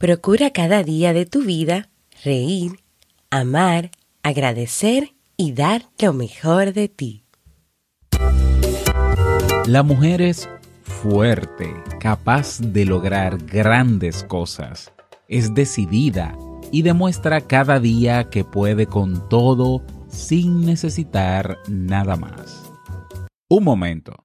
Procura cada día de tu vida reír, amar, agradecer y dar lo mejor de ti. La mujer es fuerte, capaz de lograr grandes cosas. Es decidida y demuestra cada día que puede con todo sin necesitar nada más. Un momento.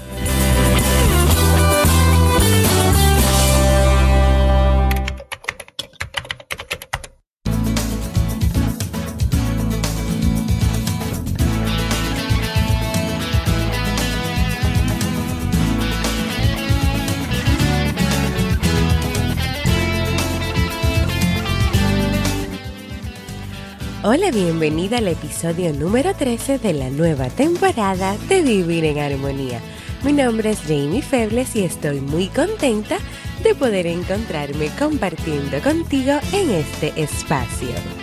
Hola, bienvenida al episodio número 13 de la nueva temporada de Vivir en Armonía. Mi nombre es Jamie Febles y estoy muy contenta de poder encontrarme compartiendo contigo en este espacio.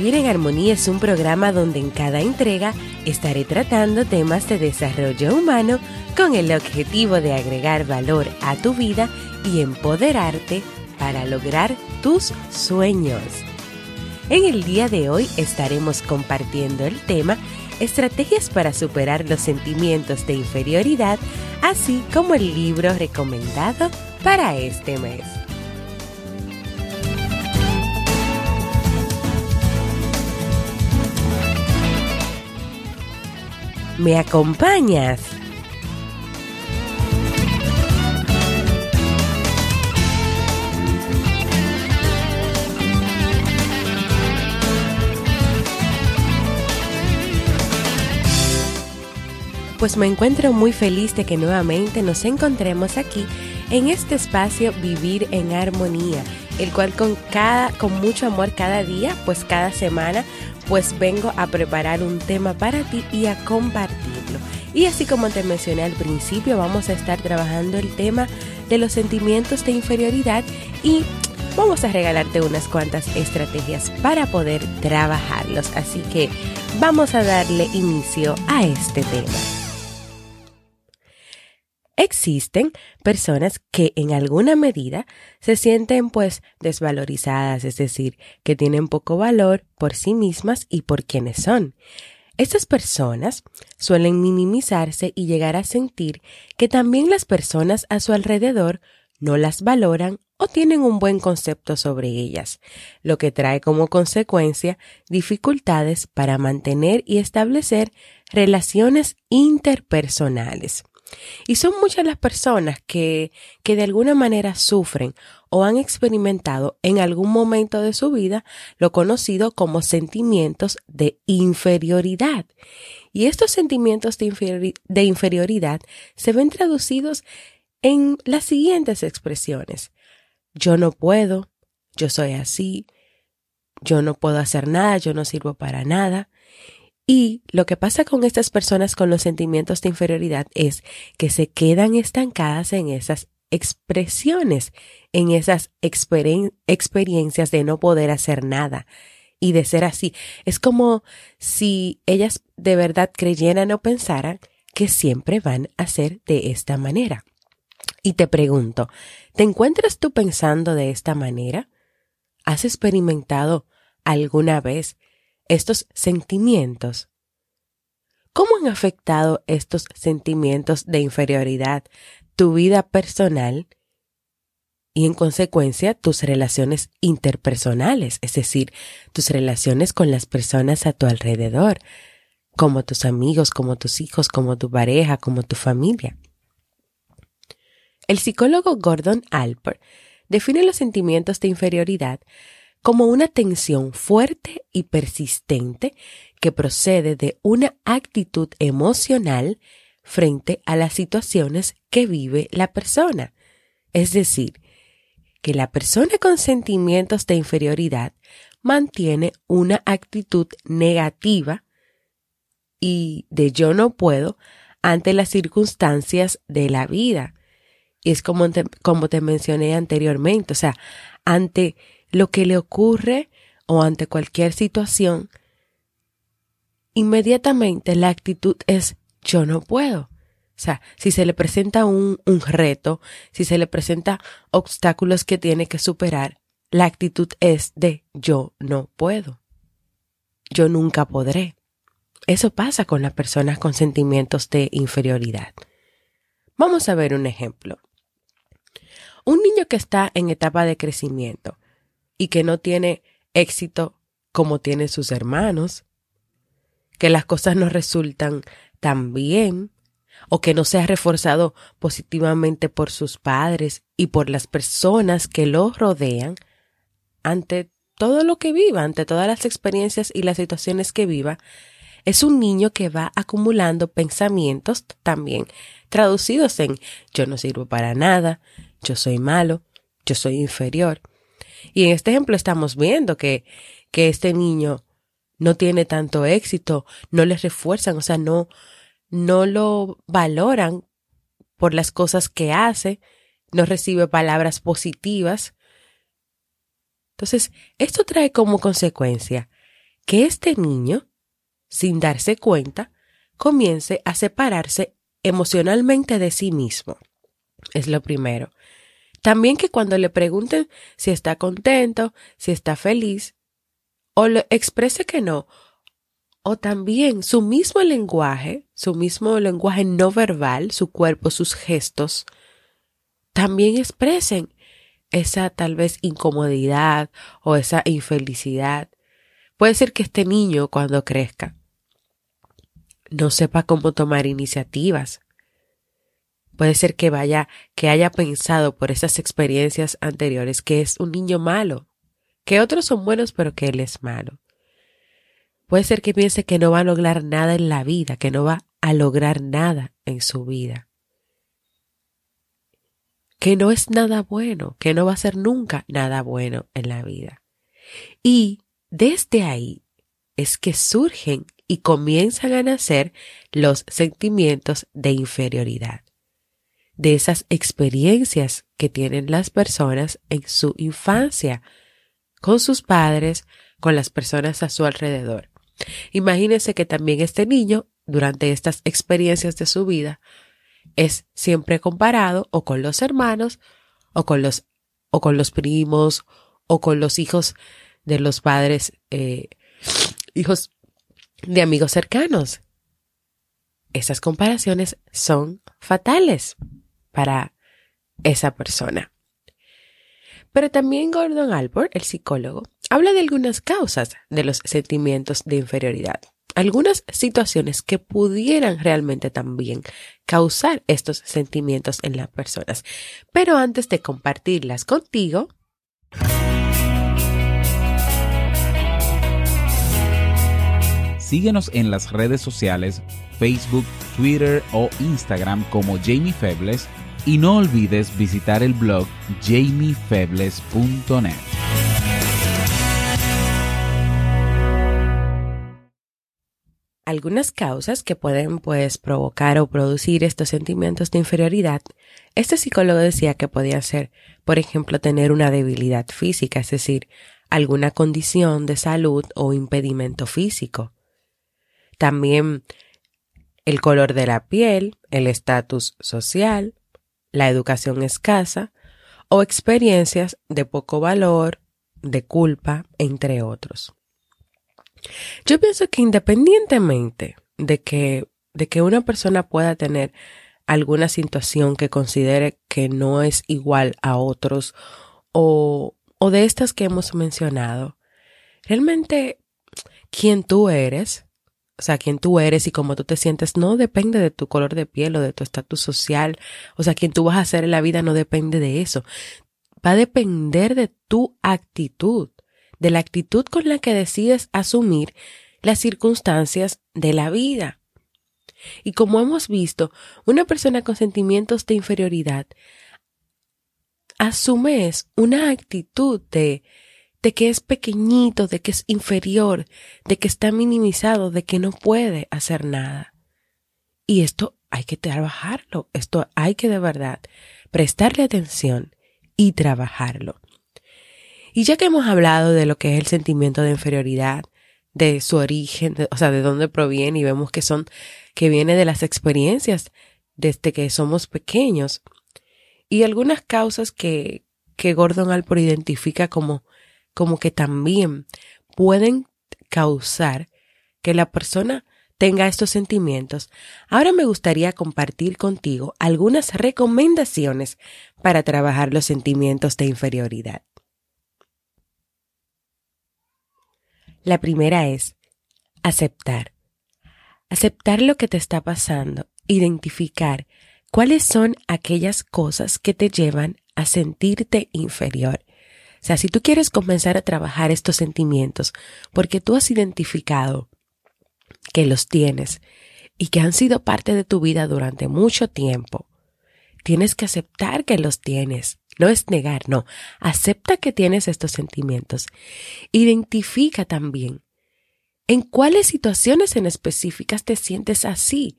Vivir en Armonía es un programa donde en cada entrega estaré tratando temas de desarrollo humano con el objetivo de agregar valor a tu vida y empoderarte para lograr tus sueños. En el día de hoy estaremos compartiendo el tema Estrategias para superar los sentimientos de inferioridad, así como el libro recomendado para este mes. ¿Me acompañas? pues me encuentro muy feliz de que nuevamente nos encontremos aquí en este espacio Vivir en Armonía, el cual con cada con mucho amor cada día, pues cada semana, pues vengo a preparar un tema para ti y a compartirlo. Y así como te mencioné al principio, vamos a estar trabajando el tema de los sentimientos de inferioridad y vamos a regalarte unas cuantas estrategias para poder trabajarlos. Así que vamos a darle inicio a este tema. Existen personas que en alguna medida se sienten pues desvalorizadas, es decir, que tienen poco valor por sí mismas y por quienes son. Estas personas suelen minimizarse y llegar a sentir que también las personas a su alrededor no las valoran o tienen un buen concepto sobre ellas, lo que trae como consecuencia dificultades para mantener y establecer relaciones interpersonales. Y son muchas las personas que, que de alguna manera sufren o han experimentado en algún momento de su vida lo conocido como sentimientos de inferioridad. Y estos sentimientos de, de inferioridad se ven traducidos en las siguientes expresiones. Yo no puedo, yo soy así, yo no puedo hacer nada, yo no sirvo para nada. Y lo que pasa con estas personas con los sentimientos de inferioridad es que se quedan estancadas en esas expresiones, en esas experiencias de no poder hacer nada y de ser así. Es como si ellas de verdad creyeran o pensaran que siempre van a ser de esta manera. Y te pregunto, ¿te encuentras tú pensando de esta manera? ¿Has experimentado alguna vez estos sentimientos? ¿Cómo han afectado estos sentimientos de inferioridad tu vida personal y en consecuencia tus relaciones interpersonales, es decir, tus relaciones con las personas a tu alrededor, como tus amigos, como tus hijos, como tu pareja, como tu familia? El psicólogo Gordon Alper define los sentimientos de inferioridad como una tensión fuerte y persistente que procede de una actitud emocional frente a las situaciones que vive la persona. Es decir, que la persona con sentimientos de inferioridad mantiene una actitud negativa y de yo no puedo ante las circunstancias de la vida. Y es como te, como te mencioné anteriormente, o sea, ante lo que le ocurre o ante cualquier situación, inmediatamente la actitud es yo no puedo. O sea, si se le presenta un, un reto, si se le presenta obstáculos que tiene que superar, la actitud es de yo no puedo. Yo nunca podré. Eso pasa con las personas con sentimientos de inferioridad. Vamos a ver un ejemplo. Un niño que está en etapa de crecimiento y que no tiene éxito como tienen sus hermanos, que las cosas no resultan tan bien o que no se ha reforzado positivamente por sus padres y por las personas que lo rodean, ante todo lo que viva, ante todas las experiencias y las situaciones que viva, es un niño que va acumulando pensamientos también traducidos en yo no sirvo para nada, yo soy malo, yo soy inferior. Y en este ejemplo estamos viendo que, que este niño no tiene tanto éxito, no le refuerzan, o sea, no, no lo valoran por las cosas que hace, no recibe palabras positivas. Entonces, esto trae como consecuencia que este niño sin darse cuenta, comience a separarse emocionalmente de sí mismo. Es lo primero. También que cuando le pregunten si está contento, si está feliz, o le exprese que no, o también su mismo lenguaje, su mismo lenguaje no verbal, su cuerpo, sus gestos, también expresen esa tal vez incomodidad o esa infelicidad. Puede ser que este niño cuando crezca no sepa cómo tomar iniciativas. Puede ser que vaya, que haya pensado por esas experiencias anteriores que es un niño malo, que otros son buenos pero que él es malo. Puede ser que piense que no va a lograr nada en la vida, que no va a lograr nada en su vida. Que no es nada bueno, que no va a ser nunca nada bueno en la vida. Y desde ahí es que surgen y comienzan a nacer los sentimientos de inferioridad, de esas experiencias que tienen las personas en su infancia, con sus padres, con las personas a su alrededor. Imagínense que también este niño, durante estas experiencias de su vida, es siempre comparado o con los hermanos, o con los, o con los primos, o con los hijos de los padres, eh, hijos de amigos cercanos. Esas comparaciones son fatales para esa persona. Pero también Gordon Albert, el psicólogo, habla de algunas causas de los sentimientos de inferioridad, algunas situaciones que pudieran realmente también causar estos sentimientos en las personas. Pero antes de compartirlas contigo, Síguenos en las redes sociales, Facebook, Twitter o Instagram como Jamie Febles y no olvides visitar el blog jamiefebles.net. Algunas causas que pueden pues provocar o producir estos sentimientos de inferioridad, este psicólogo decía que podía ser, por ejemplo, tener una debilidad física, es decir, alguna condición de salud o impedimento físico también el color de la piel, el estatus social, la educación escasa o experiencias de poco valor, de culpa, entre otros. Yo pienso que independientemente de que, de que una persona pueda tener alguna situación que considere que no es igual a otros o, o de estas que hemos mencionado, realmente quien tú eres o sea, quién tú eres y cómo tú te sientes no depende de tu color de piel o de tu estatus social. O sea, quién tú vas a ser en la vida no depende de eso. Va a depender de tu actitud, de la actitud con la que decides asumir las circunstancias de la vida. Y como hemos visto, una persona con sentimientos de inferioridad asume una actitud de, de que es pequeñito, de que es inferior, de que está minimizado, de que no puede hacer nada. Y esto hay que trabajarlo, esto hay que de verdad prestarle atención y trabajarlo. Y ya que hemos hablado de lo que es el sentimiento de inferioridad, de su origen, o sea, de dónde proviene y vemos que son, que viene de las experiencias desde que somos pequeños y algunas causas que, que Gordon Alport identifica como, como que también pueden causar que la persona tenga estos sentimientos, ahora me gustaría compartir contigo algunas recomendaciones para trabajar los sentimientos de inferioridad. La primera es aceptar. Aceptar lo que te está pasando, identificar cuáles son aquellas cosas que te llevan a sentirte inferior. O sea, si tú quieres comenzar a trabajar estos sentimientos porque tú has identificado que los tienes y que han sido parte de tu vida durante mucho tiempo, tienes que aceptar que los tienes. No es negar, no. Acepta que tienes estos sentimientos. Identifica también en cuáles situaciones en específicas te sientes así.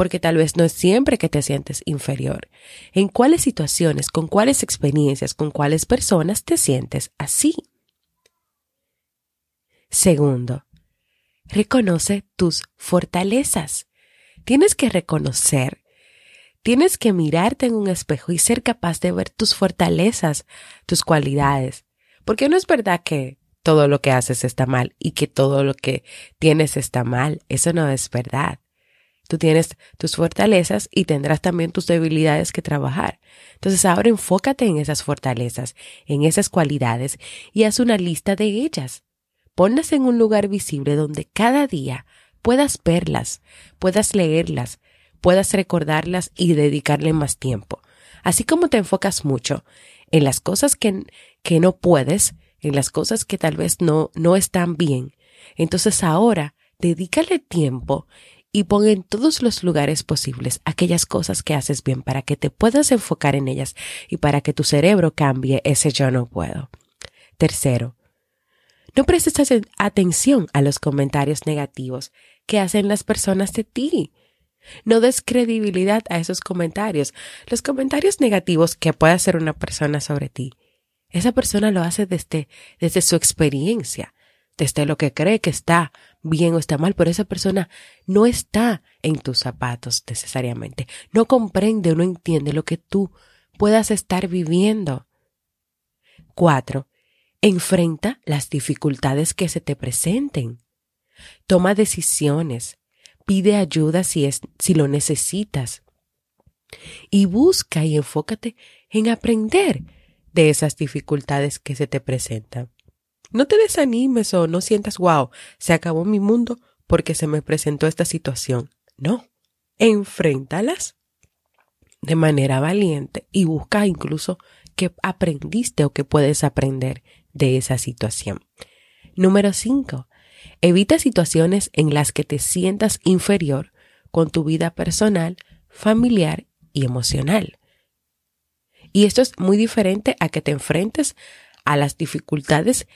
Porque tal vez no es siempre que te sientes inferior. En cuáles situaciones, con cuáles experiencias, con cuáles personas te sientes así. Segundo, reconoce tus fortalezas. Tienes que reconocer, tienes que mirarte en un espejo y ser capaz de ver tus fortalezas, tus cualidades. Porque no es verdad que todo lo que haces está mal y que todo lo que tienes está mal. Eso no es verdad. Tú tienes tus fortalezas y tendrás también tus debilidades que trabajar. Entonces ahora enfócate en esas fortalezas, en esas cualidades y haz una lista de ellas ponlas en un lugar visible donde cada día puedas verlas, puedas leerlas, puedas recordarlas y dedicarle más tiempo. Así como te enfocas mucho en las cosas que, que no puedes, en las cosas que tal vez no, no están bien, entonces ahora dedícale tiempo y pon en todos los lugares posibles aquellas cosas que haces bien para que te puedas enfocar en ellas y para que tu cerebro cambie ese yo no puedo. Tercero, no prestes atención a los comentarios negativos que hacen las personas de ti. No des credibilidad a esos comentarios. Los comentarios negativos que puede hacer una persona sobre ti. Esa persona lo hace desde, desde su experiencia, desde lo que cree que está bien o está mal, pero esa persona no está en tus zapatos necesariamente. No comprende o no entiende lo que tú puedas estar viviendo. Cuatro, Enfrenta las dificultades que se te presenten. Toma decisiones. Pide ayuda si, es, si lo necesitas. Y busca y enfócate en aprender de esas dificultades que se te presentan. No te desanimes o no sientas, wow, se acabó mi mundo porque se me presentó esta situación. No, enfréntalas de manera valiente y busca incluso que aprendiste o que puedes aprender de esa situación. Número 5. Evita situaciones en las que te sientas inferior con tu vida personal, familiar y emocional. Y esto es muy diferente a que te enfrentes a las dificultades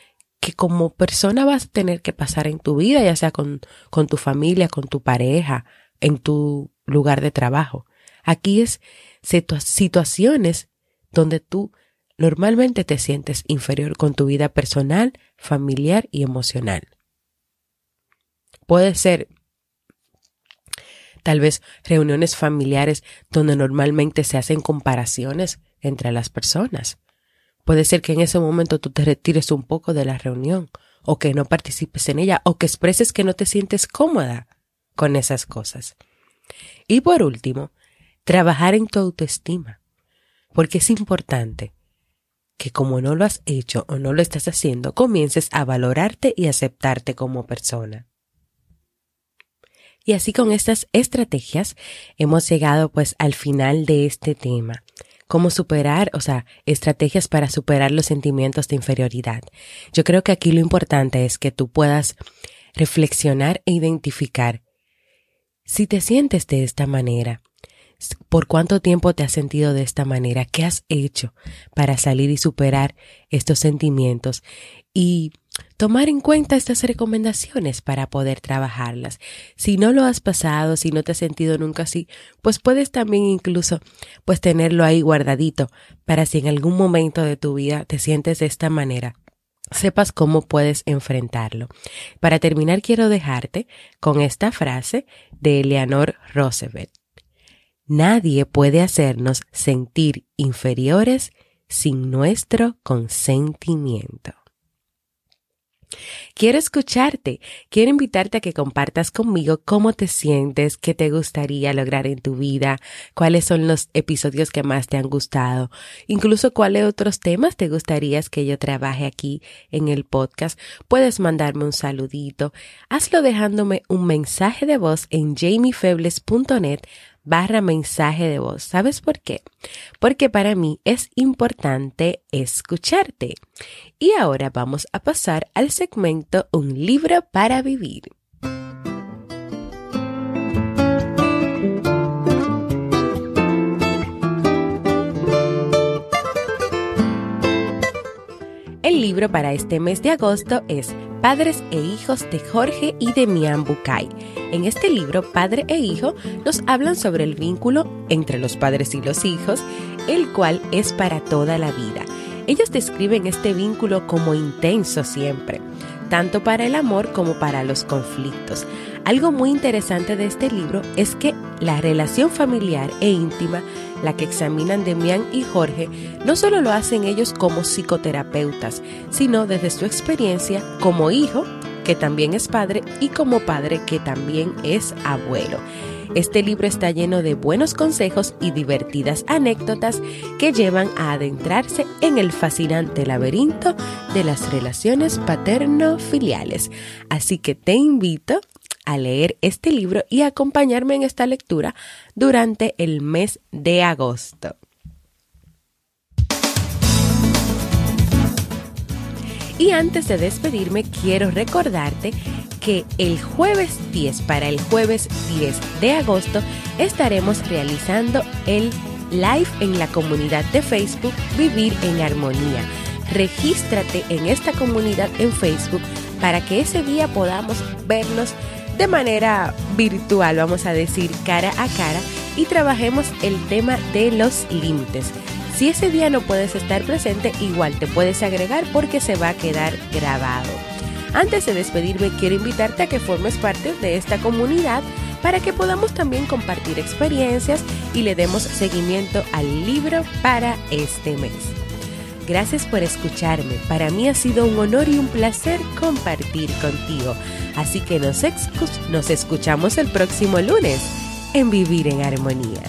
que como persona vas a tener que pasar en tu vida, ya sea con, con tu familia, con tu pareja, en tu lugar de trabajo. Aquí es situaciones donde tú normalmente te sientes inferior con tu vida personal, familiar y emocional. Puede ser tal vez reuniones familiares donde normalmente se hacen comparaciones entre las personas. Puede ser que en ese momento tú te retires un poco de la reunión o que no participes en ella o que expreses que no te sientes cómoda con esas cosas. Y por último, trabajar en tu autoestima, porque es importante que como no lo has hecho o no lo estás haciendo, comiences a valorarte y aceptarte como persona. Y así con estas estrategias hemos llegado pues al final de este tema. Cómo superar, o sea, estrategias para superar los sentimientos de inferioridad. Yo creo que aquí lo importante es que tú puedas reflexionar e identificar si te sientes de esta manera, por cuánto tiempo te has sentido de esta manera, qué has hecho para salir y superar estos sentimientos y tomar en cuenta estas recomendaciones para poder trabajarlas. Si no lo has pasado, si no te has sentido nunca así, pues puedes también incluso pues tenerlo ahí guardadito para si en algún momento de tu vida te sientes de esta manera, sepas cómo puedes enfrentarlo. Para terminar, quiero dejarte con esta frase de Eleanor Roosevelt. Nadie puede hacernos sentir inferiores sin nuestro consentimiento. Quiero escucharte, quiero invitarte a que compartas conmigo cómo te sientes, qué te gustaría lograr en tu vida, cuáles son los episodios que más te han gustado, incluso cuáles otros temas te gustaría que yo trabaje aquí en el podcast. Puedes mandarme un saludito, hazlo dejándome un mensaje de voz en jamiefebles.net barra mensaje de voz. ¿Sabes por qué? Porque para mí es importante escucharte. Y ahora vamos a pasar al segmento Un libro para vivir. El libro para este mes de agosto es Padres e Hijos de Jorge y de Mian Bucay. En este libro, Padre e Hijo nos hablan sobre el vínculo entre los padres y los hijos, el cual es para toda la vida. Ellos describen este vínculo como intenso siempre, tanto para el amor como para los conflictos. Algo muy interesante de este libro es que la relación familiar e íntima, la que examinan Demián y Jorge, no solo lo hacen ellos como psicoterapeutas, sino desde su experiencia como hijo, que también es padre, y como padre, que también es abuelo. Este libro está lleno de buenos consejos y divertidas anécdotas que llevan a adentrarse en el fascinante laberinto de las relaciones paterno-filiales. Así que te invito a leer este libro y acompañarme en esta lectura durante el mes de agosto. Y antes de despedirme, quiero recordarte que el jueves 10, para el jueves 10 de agosto, estaremos realizando el live en la comunidad de Facebook Vivir en Armonía. Regístrate en esta comunidad en Facebook para que ese día podamos vernos de manera virtual, vamos a decir, cara a cara, y trabajemos el tema de los límites. Si ese día no puedes estar presente, igual te puedes agregar porque se va a quedar grabado. Antes de despedirme, quiero invitarte a que formes parte de esta comunidad para que podamos también compartir experiencias y le demos seguimiento al libro para este mes. Gracias por escucharme. Para mí ha sido un honor y un placer compartir contigo. Así que nos, nos escuchamos el próximo lunes en Vivir en Armonía.